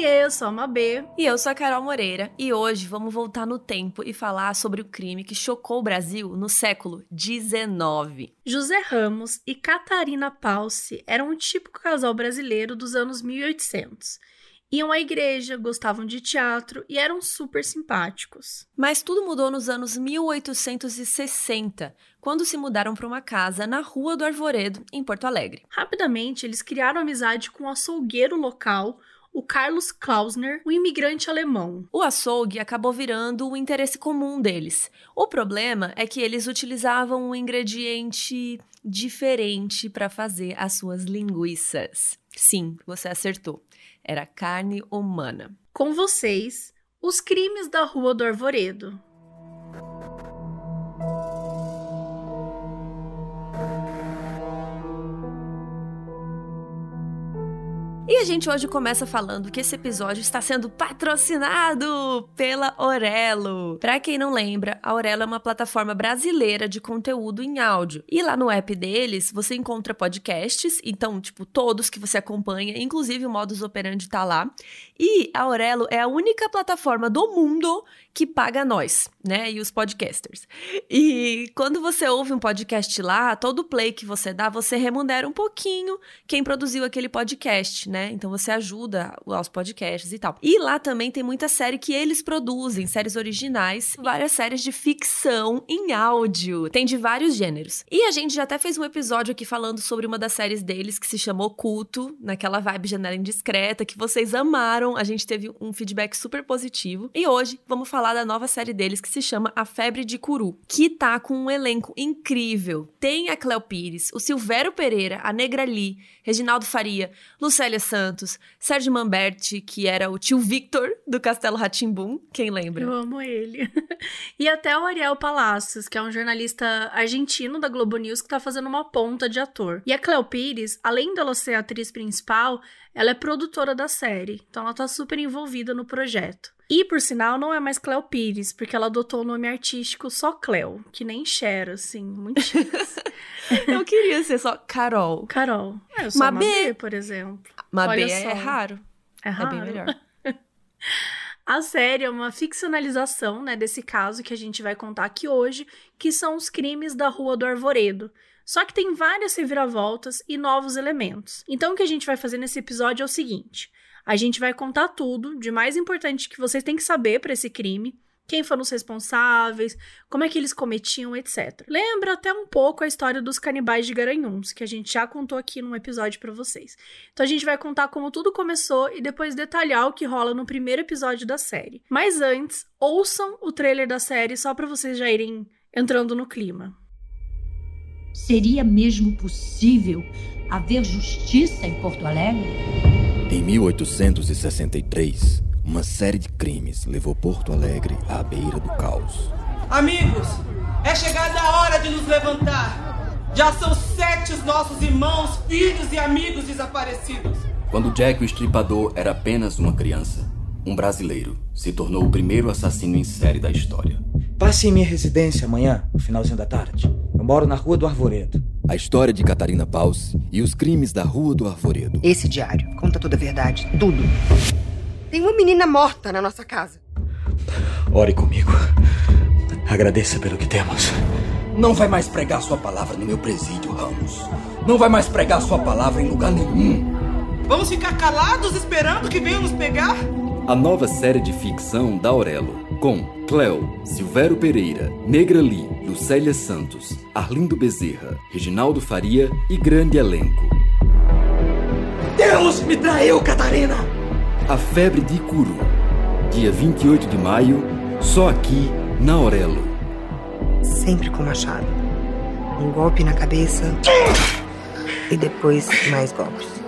Oiê, eu sou a Mabê. E eu sou a Carol Moreira. E hoje vamos voltar no tempo e falar sobre o crime que chocou o Brasil no século XIX. José Ramos e Catarina Palce eram um típico casal brasileiro dos anos 1800. Iam à igreja, gostavam de teatro e eram super simpáticos. Mas tudo mudou nos anos 1860, quando se mudaram para uma casa na Rua do Arvoredo, em Porto Alegre. Rapidamente, eles criaram amizade com um açougueiro local, o Carlos Klausner, um imigrante alemão. O açougue acabou virando o interesse comum deles. O problema é que eles utilizavam um ingrediente diferente para fazer as suas linguiças. Sim, você acertou. Era carne humana. Com vocês, os crimes da Rua do Arvoredo. E a gente hoje começa falando que esse episódio está sendo patrocinado pela Orelo. Para quem não lembra, a Orelo é uma plataforma brasileira de conteúdo em áudio. E lá no app deles, você encontra podcasts, então, tipo, todos que você acompanha, inclusive o Modus Operandi tá lá. E a Orelo é a única plataforma do mundo que paga nós, né, e os podcasters. E quando você ouve um podcast lá, todo play que você dá, você remunera um pouquinho quem produziu aquele podcast, né? Então você ajuda aos podcasts e tal. E lá também tem muita série que eles produzem, séries originais, várias séries de ficção em áudio. Tem de vários gêneros. E a gente já até fez um episódio aqui falando sobre uma das séries deles que se chamou Culto, naquela vibe janela indiscreta, que vocês amaram. A gente teve um feedback super positivo. E hoje vamos falar da nova série deles que se chama A Febre de Curu, que tá com um elenco incrível. Tem a Cleo Pires, o Silvério Pereira, a Negra Lee, Reginaldo Faria, Lucélia Santos, Sérgio Mamberti, que era o tio Victor do Castelo Ratimbum, quem lembra? Eu amo ele. e até o Ariel Palacios, que é um jornalista argentino da Globo News que tá fazendo uma ponta de ator. E a Cleo Pires, além dela ser a atriz principal, ela é produtora da série, então ela tá super envolvida no projeto. E, por sinal, não é mais Cleo Pires, porque ela adotou o nome artístico só Cleo, que nem Cher, assim, muito Eu queria ser só Carol. Carol. É, eu sou Mabê. Mabê, por exemplo. Mabê é raro. É raro. É bem melhor. A série é uma ficcionalização, né, desse caso que a gente vai contar aqui hoje, que são os crimes da Rua do Arvoredo. Só que tem várias reviravoltas e novos elementos. Então o que a gente vai fazer nesse episódio é o seguinte: a gente vai contar tudo de mais importante que vocês têm que saber para esse crime quem foram os responsáveis, como é que eles cometiam, etc. Lembra até um pouco a história dos canibais de Garanhuns, que a gente já contou aqui num episódio para vocês. Então a gente vai contar como tudo começou e depois detalhar o que rola no primeiro episódio da série. Mas antes, ouçam o trailer da série só para vocês já irem entrando no clima. Seria mesmo possível haver justiça em Porto Alegre? Em 1863, uma série de crimes levou Porto Alegre à beira do caos. Amigos, é chegada a hora de nos levantar. Já são sete os nossos irmãos, filhos e amigos desaparecidos. Quando Jack o Estripador era apenas uma criança, um brasileiro se tornou o primeiro assassino em série da história. Passe em minha residência amanhã, no finalzinho da tarde. Eu moro na Rua do Arvoredo. A história de Catarina Paus e os crimes da Rua do Arvoredo. Esse diário conta toda a verdade, tudo. Tem uma menina morta na nossa casa. Ore comigo. Agradeça pelo que temos. Não vai mais pregar sua palavra no meu presídio, Ramos. Não vai mais pregar sua palavra em lugar nenhum. Vamos ficar calados esperando que venham nos pegar? A nova série de ficção da Aurelo, com Cleo, Silvério Pereira, Negra Lee, Lucélia Santos, Arlindo Bezerra, Reginaldo Faria e grande elenco. Deus me traiu, Catarina! A Febre de Curu. Dia 28 de maio, só aqui na Aurelo. Sempre com machado. Um golpe na cabeça. E depois mais golpes.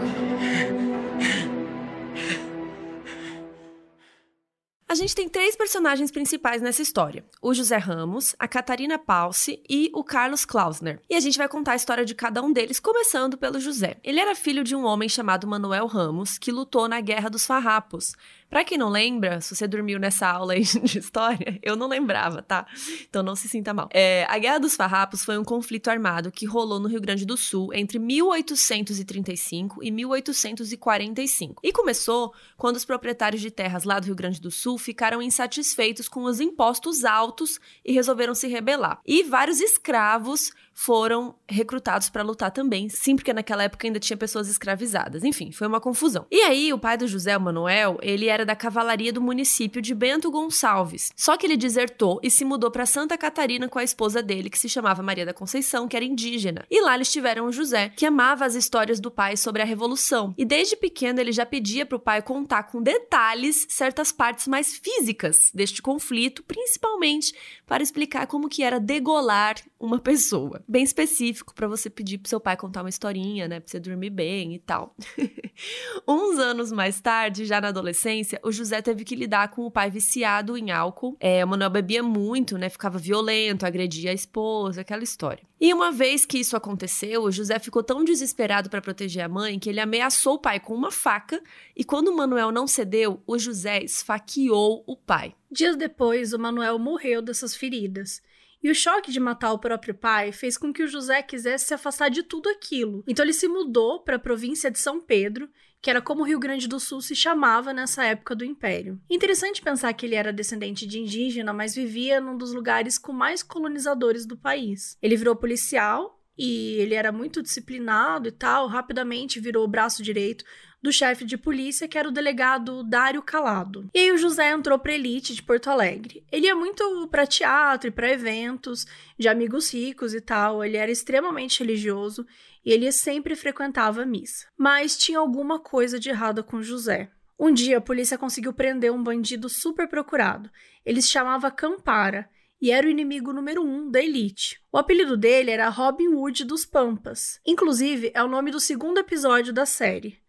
Gente tem três personagens principais nessa história: o José Ramos, a Catarina Palce e o Carlos Klausner. E a gente vai contar a história de cada um deles, começando pelo José. Ele era filho de um homem chamado Manuel Ramos, que lutou na Guerra dos Farrapos, Pra quem não lembra, se você dormiu nessa aula de história, eu não lembrava, tá? Então não se sinta mal. É, a Guerra dos Farrapos foi um conflito armado que rolou no Rio Grande do Sul entre 1835 e 1845. E começou quando os proprietários de terras lá do Rio Grande do Sul ficaram insatisfeitos com os impostos altos e resolveram se rebelar. E vários escravos foram recrutados para lutar também, sim, porque naquela época ainda tinha pessoas escravizadas. Enfim, foi uma confusão. E aí, o pai do José Manuel, ele era da cavalaria do município de Bento Gonçalves. Só que ele desertou e se mudou para Santa Catarina com a esposa dele, que se chamava Maria da Conceição, que era indígena. E lá eles tiveram o José, que amava as histórias do pai sobre a revolução. E desde pequeno ele já pedia para o pai contar com detalhes certas partes mais físicas deste conflito, principalmente para explicar como que era degolar uma pessoa. Bem específico para você pedir pro seu pai contar uma historinha, né, para você dormir bem e tal. Uns anos mais tarde, já na adolescência, o José teve que lidar com o pai viciado em álcool. É, o Manuel bebia muito, né, ficava violento, agredia a esposa, aquela história. E uma vez que isso aconteceu, o José ficou tão desesperado para proteger a mãe que ele ameaçou o pai com uma faca e quando o Manuel não cedeu, o José esfaqueou o pai. Dias depois, o Manuel morreu dessas feridas. E o choque de matar o próprio pai fez com que o José quisesse se afastar de tudo aquilo. Então ele se mudou para a província de São Pedro, que era como o Rio Grande do Sul se chamava nessa época do Império. Interessante pensar que ele era descendente de indígena, mas vivia num dos lugares com mais colonizadores do país. Ele virou policial e ele era muito disciplinado e tal, rapidamente virou o braço direito do chefe de polícia, que era o delegado Dário Calado. E aí o José entrou pra elite de Porto Alegre. Ele ia muito para teatro e para eventos de amigos ricos e tal, ele era extremamente religioso e ele sempre frequentava a missa. Mas tinha alguma coisa de errado com José. Um dia a polícia conseguiu prender um bandido super procurado. Ele se chamava Campara e era o inimigo número um da elite. O apelido dele era Robin Hood dos Pampas. Inclusive, é o nome do segundo episódio da série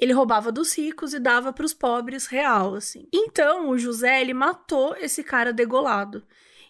ele roubava dos ricos e dava para os pobres real, assim. Então, o José, ele matou esse cara degolado.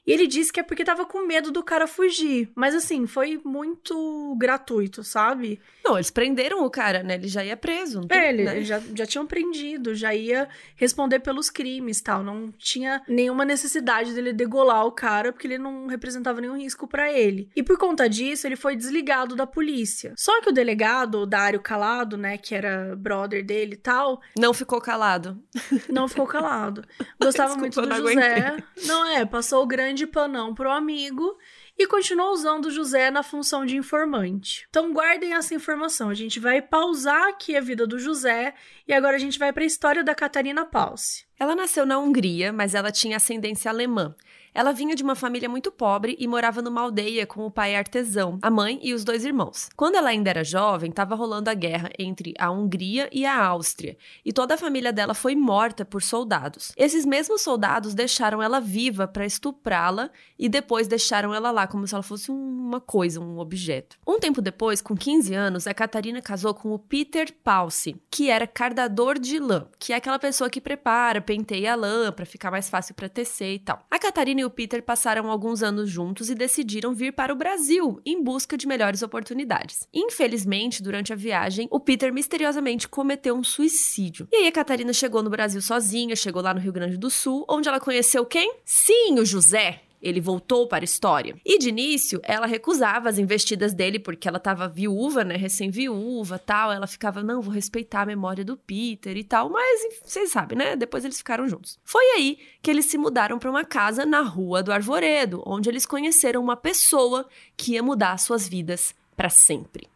E ele disse que é porque tava com medo do cara fugir. Mas assim, foi muito gratuito, sabe? Não, eles prenderam o cara, né? Ele já ia preso. Tem, é, ele né? já, já tinham prendido, já ia responder pelos crimes tal. Não tinha nenhuma necessidade dele degolar o cara, porque ele não representava nenhum risco para ele. E por conta disso, ele foi desligado da polícia. Só que o delegado, o Dário Calado, né, que era brother dele e tal. Não ficou calado. Não ficou calado. Gostava Desculpa, muito do José. Aguentei. Não é, passou o grande de panão pro amigo e continuou usando José na função de informante. Então guardem essa informação. A gente vai pausar aqui a vida do José e agora a gente vai para a história da Catarina Pause. Ela nasceu na Hungria, mas ela tinha ascendência alemã. Ela vinha de uma família muito pobre e morava numa aldeia com o pai artesão, a mãe e os dois irmãos. Quando ela ainda era jovem, estava rolando a guerra entre a Hungria e a Áustria, e toda a família dela foi morta por soldados. Esses mesmos soldados deixaram ela viva para estuprá-la e depois deixaram ela lá como se ela fosse uma coisa, um objeto. Um tempo depois, com 15 anos, a Catarina casou com o Peter Palse, que era cardador de lã, que é aquela pessoa que prepara, penteia a lã para ficar mais fácil para tecer e tal. A Catarina e o Peter passaram alguns anos juntos e decidiram vir para o Brasil em busca de melhores oportunidades. Infelizmente, durante a viagem, o Peter misteriosamente cometeu um suicídio. E aí a Catarina chegou no Brasil sozinha, chegou lá no Rio Grande do Sul, onde ela conheceu quem? Sim, o José, ele voltou para a história. E de início, ela recusava as investidas dele porque ela estava viúva, né, recém-viúva, tal. Ela ficava, não, vou respeitar a memória do Peter e tal, mas vocês sabem, né? Depois eles ficaram juntos. Foi aí que eles se mudaram para uma casa na Rua do Arvoredo, onde eles conheceram uma pessoa que ia mudar suas vidas para sempre.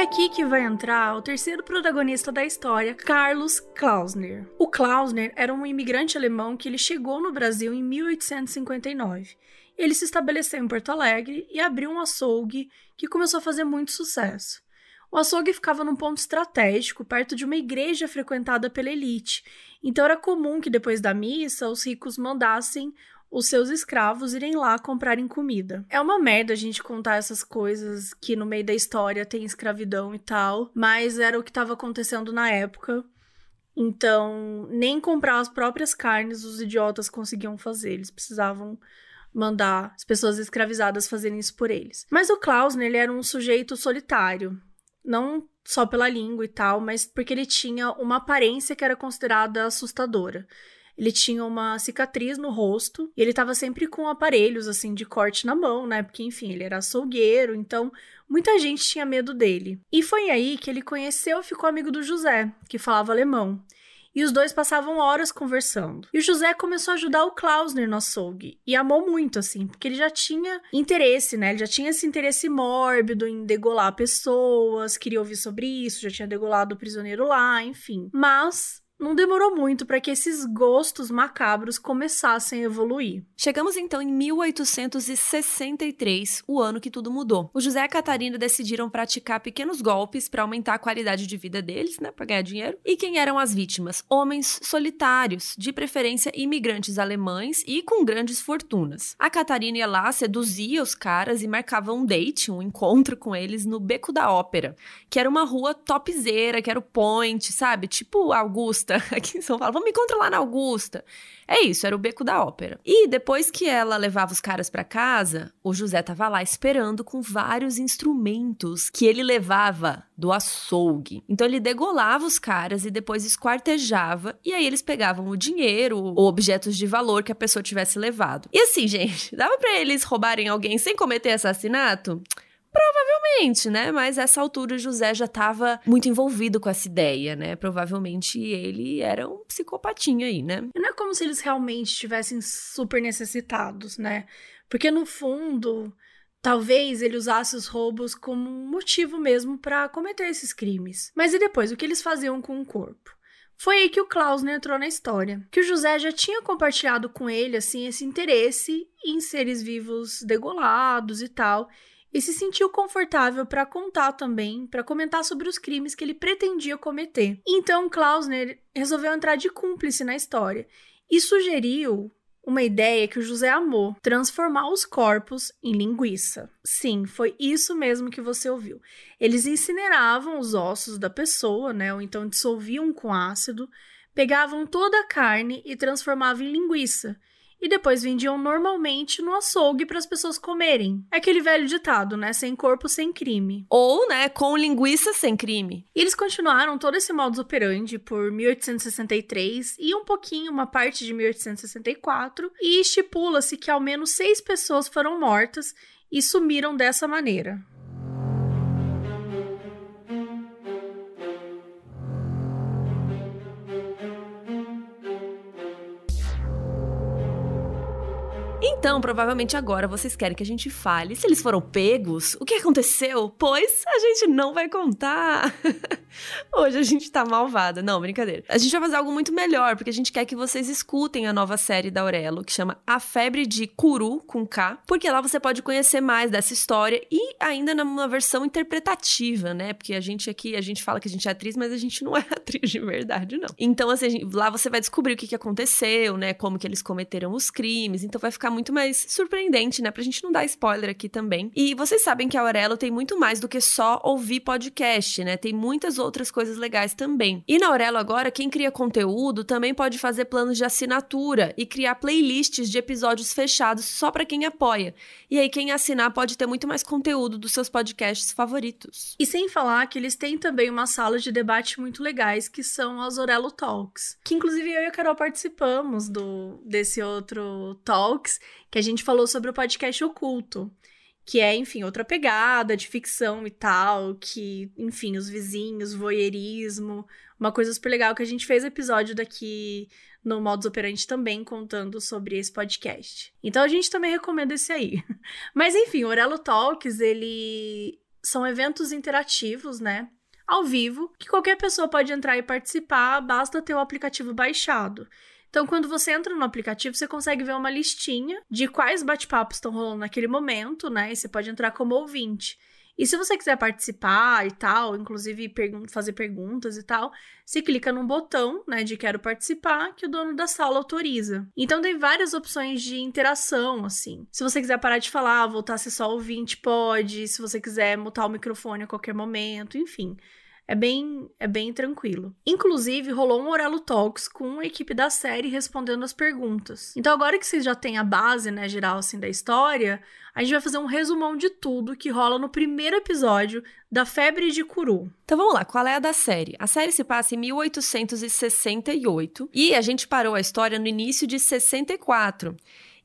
É aqui que vai entrar o terceiro protagonista da história, Carlos Klausner. O Klausner era um imigrante alemão que ele chegou no Brasil em 1859. Ele se estabeleceu em Porto Alegre e abriu um açougue que começou a fazer muito sucesso. O açougue ficava num ponto estratégico, perto de uma igreja frequentada pela elite. Então era comum que depois da missa os ricos mandassem os seus escravos irem lá comprarem comida. É uma merda a gente contar essas coisas que no meio da história tem escravidão e tal, mas era o que estava acontecendo na época. Então, nem comprar as próprias carnes os idiotas conseguiam fazer, eles precisavam mandar as pessoas escravizadas fazerem isso por eles. Mas o Klaus, né, ele era um sujeito solitário, não só pela língua e tal, mas porque ele tinha uma aparência que era considerada assustadora. Ele tinha uma cicatriz no rosto e ele estava sempre com aparelhos assim de corte na mão, né? Porque enfim, ele era açougueiro, então muita gente tinha medo dele. E foi aí que ele conheceu e ficou amigo do José, que falava alemão. E os dois passavam horas conversando. E o José começou a ajudar o Klausner no açougue. E amou muito, assim, porque ele já tinha interesse, né? Ele já tinha esse interesse mórbido em degolar pessoas, queria ouvir sobre isso, já tinha degolado o prisioneiro lá, enfim. Mas não demorou muito para que esses gostos macabros começassem a evoluir. Chegamos então em 1863, o ano que tudo mudou. O José e a Catarina decidiram praticar pequenos golpes para aumentar a qualidade de vida deles, né, para ganhar dinheiro. E quem eram as vítimas? Homens solitários, de preferência imigrantes alemães e com grandes fortunas. A Catarina ia lá, seduzia os caras e marcava um date, um encontro com eles no Beco da Ópera, que era uma rua topzeira, que era o point, sabe? Tipo Augusta Augusta, aqui em São Paulo. Vamos me encontrar lá na Augusta. É isso, era o beco da ópera. E depois que ela levava os caras para casa, o José tava lá esperando com vários instrumentos que ele levava do açougue. Então ele degolava os caras e depois esquartejava, e aí eles pegavam o dinheiro ou objetos de valor que a pessoa tivesse levado. E assim, gente, dava para eles roubarem alguém sem cometer assassinato? Provavelmente, né? Mas essa altura o José já estava muito envolvido com essa ideia, né? Provavelmente ele era um psicopatinho aí, né? Não é como se eles realmente estivessem super necessitados, né? Porque no fundo, talvez ele usasse os roubos como um motivo mesmo para cometer esses crimes. Mas e depois, o que eles faziam com o corpo? Foi aí que o Klausner entrou na história, que o José já tinha compartilhado com ele assim esse interesse em seres vivos degolados e tal, e se sentiu confortável para contar também, para comentar sobre os crimes que ele pretendia cometer. Então Klausner resolveu entrar de cúmplice na história e sugeriu uma ideia que o José amou: transformar os corpos em linguiça. Sim, foi isso mesmo que você ouviu. Eles incineravam os ossos da pessoa, né, ou então dissolviam com ácido, pegavam toda a carne e transformavam em linguiça e depois vendiam normalmente no açougue para as pessoas comerem. É aquele velho ditado, né? Sem corpo, sem crime. Ou, né, com linguiça sem crime. E eles continuaram todo esse modus operandi por 1863 e um pouquinho uma parte de 1864, e estipula-se que ao menos seis pessoas foram mortas e sumiram dessa maneira. Então, provavelmente agora vocês querem que a gente fale se eles foram pegos, o que aconteceu, pois a gente não vai contar. Hoje a gente tá malvada. Não, brincadeira. A gente vai fazer algo muito melhor, porque a gente quer que vocês escutem a nova série da Aurelo, que chama A Febre de Curu, com K, porque lá você pode conhecer mais dessa história e ainda numa versão interpretativa, né? Porque a gente aqui, a gente fala que a gente é atriz, mas a gente não é atriz de verdade, não. Então, assim, lá você vai descobrir o que, que aconteceu, né? Como que eles cometeram os crimes. Então vai ficar muito muito mais surpreendente, né? Pra gente não dar spoiler aqui também. E vocês sabem que a Aurelo tem muito mais do que só ouvir podcast, né? Tem muitas outras coisas legais também. E na Aurelo agora, quem cria conteúdo também pode fazer planos de assinatura e criar playlists de episódios fechados só para quem apoia. E aí quem assinar pode ter muito mais conteúdo dos seus podcasts favoritos. E sem falar que eles têm também uma sala de debate muito legais que são as Aurelo Talks, que inclusive eu e a Carol participamos do desse outro Talks que a gente falou sobre o podcast Oculto, que é, enfim, outra pegada de ficção e tal, que, enfim, os vizinhos, voyeurismo, uma coisa super legal que a gente fez episódio daqui no Modus Operandi também contando sobre esse podcast. Então a gente também recomenda esse aí. Mas enfim, o Orelo Talks, ele são eventos interativos, né? Ao vivo, que qualquer pessoa pode entrar e participar, basta ter o aplicativo baixado. Então, quando você entra no aplicativo, você consegue ver uma listinha de quais bate-papos estão rolando naquele momento, né? E você pode entrar como ouvinte. E se você quiser participar e tal, inclusive pergun fazer perguntas e tal, você clica num botão, né, de quero participar, que o dono da sala autoriza. Então tem várias opções de interação, assim. Se você quiser parar de falar, voltar a ser só ouvinte, pode. Se você quiser mutar o microfone a qualquer momento, enfim. É bem, é bem tranquilo. Inclusive, rolou um Orelo Talks com a equipe da série respondendo as perguntas. Então, agora que vocês já têm a base, né, geral, assim, da história, a gente vai fazer um resumão de tudo que rola no primeiro episódio da Febre de Curu. Então vamos lá, qual é a da série? A série se passa em 1868 e a gente parou a história no início de 64.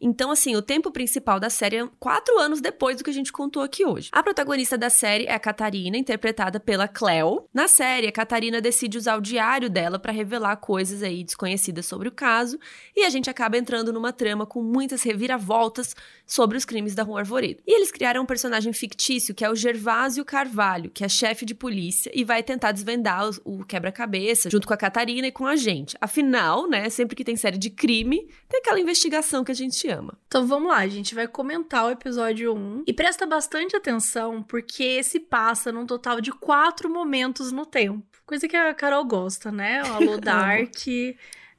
Então, assim, o tempo principal da série é quatro anos depois do que a gente contou aqui hoje. A protagonista da série é a Catarina, interpretada pela Cleo. Na série, a Catarina decide usar o diário dela para revelar coisas aí desconhecidas sobre o caso, e a gente acaba entrando numa trama com muitas reviravoltas sobre os crimes da Rua Arvoredo. E eles criaram um personagem fictício que é o Gervásio Carvalho, que é chefe de polícia e vai tentar desvendar o quebra-cabeça junto com a Catarina e com a gente. Afinal, né, sempre que tem série de crime, tem aquela investigação que a gente ama. Então vamos lá, a gente vai comentar o episódio 1 e presta bastante atenção porque se passa num total de quatro momentos no tempo. Coisa que a Carol gosta, né? O Alô Dark.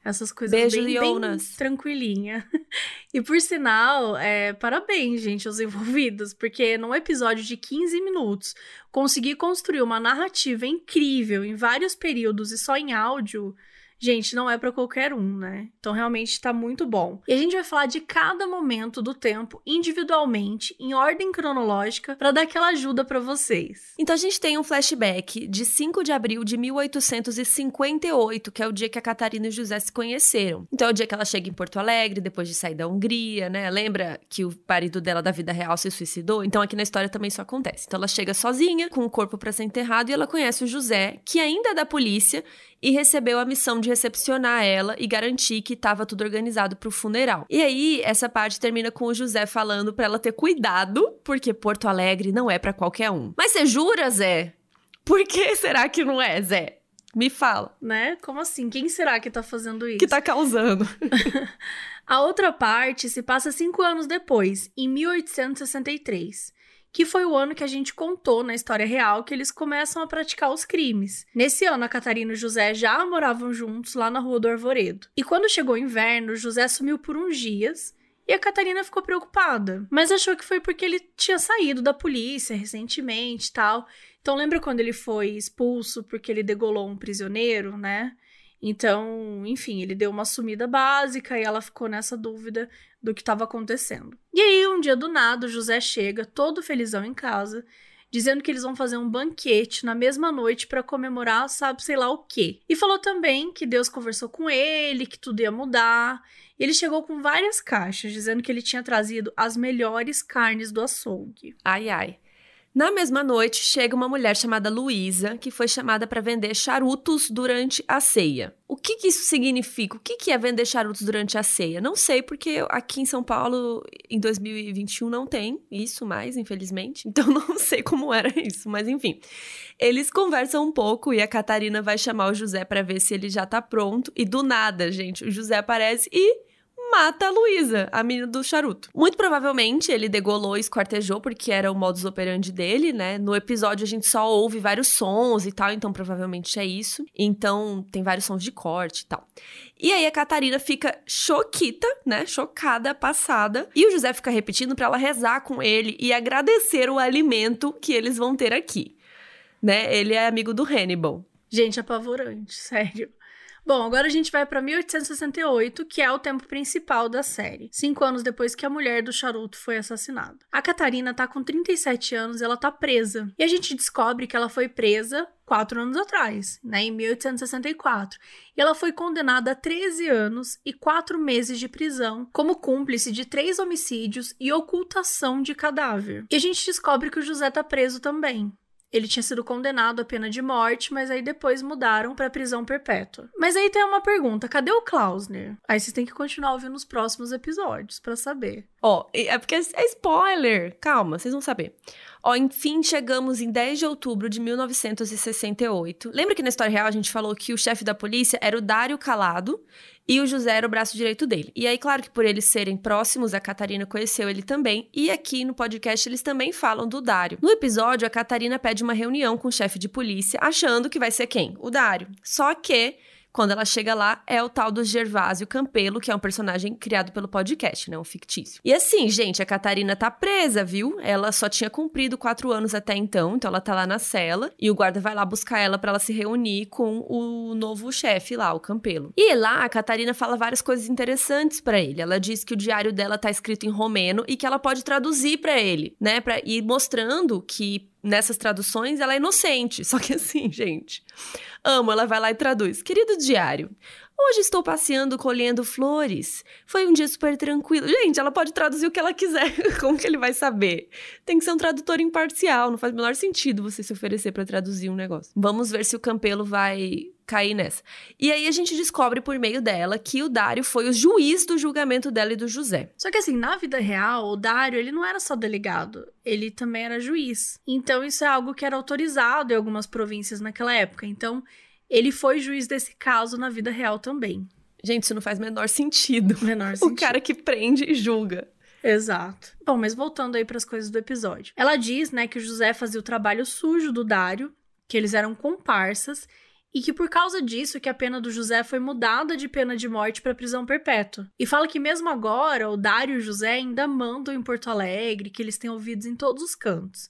Essas coisas Beijo, bem, bem tranquilinha. E por sinal, é, parabéns, gente, aos envolvidos, porque num episódio de 15 minutos, conseguir construir uma narrativa incrível em vários períodos e só em áudio, gente, não é para qualquer um, né? Então realmente tá muito bom. E a gente vai falar de cada momento do tempo individualmente, em ordem cronológica, para dar aquela ajuda para vocês. Então a gente tem um flashback de 5 de abril de 1858, que é o dia que a Catarina e o José se conheceram. Então é o dia que ela chega em Porto Alegre, depois de sair da Hungria, né? Lembra que o marido dela da vida real se suicidou? Então aqui na história também isso acontece. Então ela chega sozinha, com o corpo para ser enterrado, e ela conhece o José, que ainda é da polícia, e recebeu a missão de recepcionar ela e garantir que estava tudo organizado para o funeral. E aí, essa parte termina com o José falando para ela ter cuidado, porque Porto Alegre não é para qualquer um. Mas você jura, Zé? Por que será que não é, Zé? Me fala. Né? Como assim? Quem será que tá fazendo isso? Que tá causando. A outra parte se passa cinco anos depois, em 1863 que foi o ano que a gente contou na história real que eles começam a praticar os crimes. Nesse ano, a Catarina e o José já moravam juntos lá na Rua do Arvoredo. E quando chegou o inverno, o José sumiu por uns dias e a Catarina ficou preocupada, mas achou que foi porque ele tinha saído da polícia recentemente e tal. Então lembra quando ele foi expulso porque ele degolou um prisioneiro, né? Então, enfim, ele deu uma sumida básica e ela ficou nessa dúvida do que estava acontecendo. E aí, um dia do nada, o José chega, todo felizão em casa, dizendo que eles vão fazer um banquete na mesma noite para comemorar, sabe, sei lá o quê. E falou também que Deus conversou com ele, que tudo ia mudar. Ele chegou com várias caixas, dizendo que ele tinha trazido as melhores carnes do açougue. Ai, ai. Na mesma noite, chega uma mulher chamada Luísa, que foi chamada para vender charutos durante a ceia. O que, que isso significa? O que, que é vender charutos durante a ceia? Não sei, porque aqui em São Paulo, em 2021, não tem isso mais, infelizmente. Então, não sei como era isso, mas enfim. Eles conversam um pouco e a Catarina vai chamar o José para ver se ele já tá pronto. E do nada, gente, o José aparece e mata a Luísa, a menina do charuto. Muito provavelmente ele degolou e esquartejou, porque era o modus operandi dele, né? No episódio a gente só ouve vários sons e tal, então provavelmente é isso. Então tem vários sons de corte e tal. E aí a Catarina fica choquita, né? Chocada, passada. E o José fica repetindo para ela rezar com ele e agradecer o alimento que eles vão ter aqui. Né? Ele é amigo do Hannibal. Gente, apavorante, sério. Bom, agora a gente vai para 1868, que é o tempo principal da série, cinco anos depois que a mulher do charuto foi assassinada. A Catarina tá com 37 anos e ela tá presa. E a gente descobre que ela foi presa quatro anos atrás, né, em 1864. E ela foi condenada a 13 anos e quatro meses de prisão como cúmplice de três homicídios e ocultação de cadáver. E a gente descobre que o José tá preso também. Ele tinha sido condenado à pena de morte, mas aí depois mudaram para prisão perpétua. Mas aí tem uma pergunta: cadê o Klausner? Aí vocês têm que continuar ouvindo os próximos episódios para saber. Ó, oh, é porque é spoiler. Calma, vocês vão saber. Ó, oh, enfim, chegamos em 10 de outubro de 1968. Lembra que na história real a gente falou que o chefe da polícia era o Dário Calado E o José era o braço direito dele. E aí, claro que por eles serem próximos, a Catarina conheceu ele também. E aqui no podcast eles também falam do Dário. No episódio, a Catarina pede uma reunião com o chefe de polícia, achando que vai ser quem? O Dário. Só que quando ela chega lá, é o tal do Gervásio Campelo, que é um personagem criado pelo podcast, né? Um fictício. E assim, gente, a Catarina tá presa, viu? Ela só tinha cumprido quatro anos até então, então ela tá lá na cela. E o guarda vai lá buscar ela para ela se reunir com o novo chefe lá, o Campelo. E lá, a Catarina fala várias coisas interessantes para ele. Ela diz que o diário dela tá escrito em romeno e que ela pode traduzir para ele, né? Pra ir mostrando que nessas traduções, ela é inocente. Só que assim, gente, amo, ela vai lá e traduz. Querido diário, hoje estou passeando colhendo flores. Foi um dia super tranquilo. Gente, ela pode traduzir o que ela quiser. Como que ele vai saber? Tem que ser um tradutor imparcial. Não faz o menor sentido você se oferecer para traduzir um negócio. Vamos ver se o Campelo vai cair nessa. E aí a gente descobre por meio dela que o Dário foi o juiz do julgamento dela e do José. Só que assim, na vida real, o Dário, ele não era só delegado, ele também era juiz. Então isso é algo que era autorizado em algumas províncias naquela época. Então, ele foi juiz desse caso na vida real também. Gente, isso não faz menor sentido. Menor sentido. O cara que prende e julga. Exato. Bom, mas voltando aí para as coisas do episódio. Ela diz, né, que o José fazia o trabalho sujo do Dário, que eles eram comparsas e que por causa disso que a pena do José foi mudada de pena de morte para prisão perpétua. E fala que mesmo agora o Dário e o José ainda mandam em Porto Alegre, que eles têm ouvidos em todos os cantos.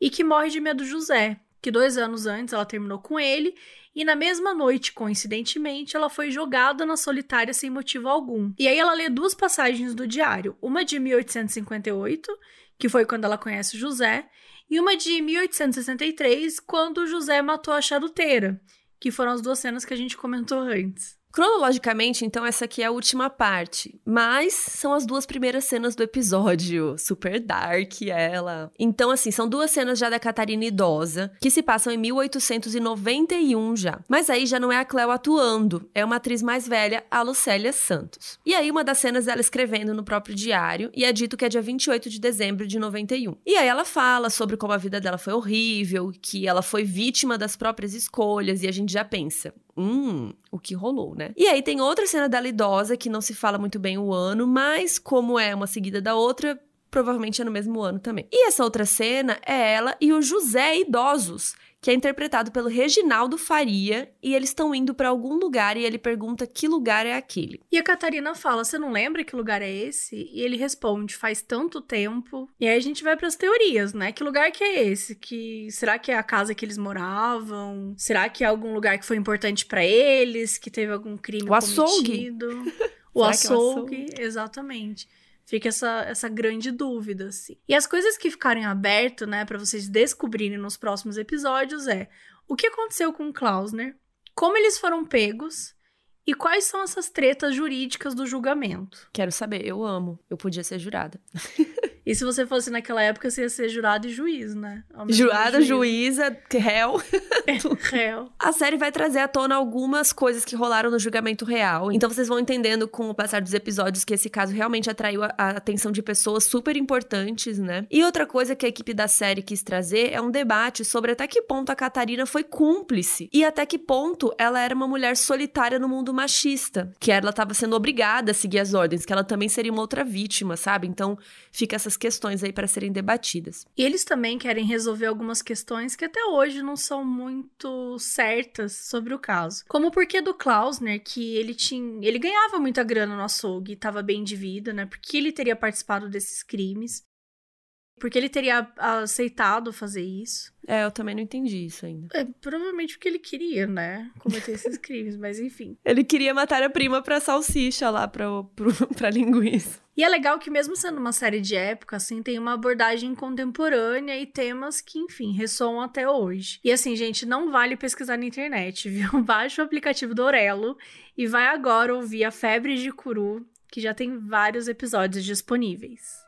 E que morre de medo do José, que dois anos antes ela terminou com ele e na mesma noite, coincidentemente, ela foi jogada na solitária sem motivo algum. E aí ela lê duas passagens do diário, uma de 1858, que foi quando ela conhece José, e uma de 1863, quando José matou a charuteira, que foram as duas cenas que a gente comentou antes. Cronologicamente, então, essa aqui é a última parte. Mas são as duas primeiras cenas do episódio. Super dark ela. Então, assim, são duas cenas já da Catarina idosa, que se passam em 1891 já. Mas aí já não é a Cleo atuando, é uma atriz mais velha, a Lucélia Santos. E aí, uma das cenas dela escrevendo no próprio diário, e é dito que é dia 28 de dezembro de 91. E aí ela fala sobre como a vida dela foi horrível, que ela foi vítima das próprias escolhas, e a gente já pensa, hum, o que rolou, né? E aí tem outra cena dela idosa que não se fala muito bem o ano, mas como é uma seguida da outra, provavelmente é no mesmo ano também. E essa outra cena é ela e o José idosos, que é interpretado pelo Reginaldo Faria, e eles estão indo para algum lugar e ele pergunta que lugar é aquele. E a Catarina fala: "Você não lembra que lugar é esse?" E ele responde: "Faz tanto tempo". E aí a gente vai para as teorias, né? Que lugar que é esse? Que será que é a casa que eles moravam? Será que é algum lugar que foi importante para eles, que teve algum crime o cometido? O Será açougue, é o açougue? exatamente. Fica essa, essa grande dúvida, assim. E as coisas que ficarem aberto, né, para vocês descobrirem nos próximos episódios é o que aconteceu com o Klausner, como eles foram pegos e quais são essas tretas jurídicas do julgamento. Quero saber, eu amo. Eu podia ser jurada. E se você fosse naquela época, você ia ser jurado e juiz, né? Jurada, juíza, réu. Réu. A série vai trazer à tona algumas coisas que rolaram no julgamento real. Então vocês vão entendendo com o passar dos episódios que esse caso realmente atraiu a, a atenção de pessoas super importantes, né? E outra coisa que a equipe da série quis trazer é um debate sobre até que ponto a Catarina foi cúmplice e até que ponto ela era uma mulher solitária no mundo machista, que ela estava sendo obrigada a seguir as ordens, que ela também seria uma outra vítima, sabe? Então fica essas questões aí para serem debatidas. E eles também querem resolver algumas questões que até hoje não são muito certas sobre o caso. Como o porquê do Klausner, que ele tinha. Ele ganhava muita grana no açougue e estava bem de vida, né? Porque ele teria participado desses crimes. Porque ele teria aceitado fazer isso. É, eu também não entendi isso ainda. É, provavelmente porque ele queria, né? Cometer esses crimes, mas enfim. Ele queria matéria-prima pra salsicha lá, pra, pro, pra linguiça. E é legal que, mesmo sendo uma série de época, assim, tem uma abordagem contemporânea e temas que, enfim, ressoam até hoje. E assim, gente, não vale pesquisar na internet, viu? Baixa o aplicativo do Orelo e vai agora ouvir A Febre de Curu, que já tem vários episódios disponíveis.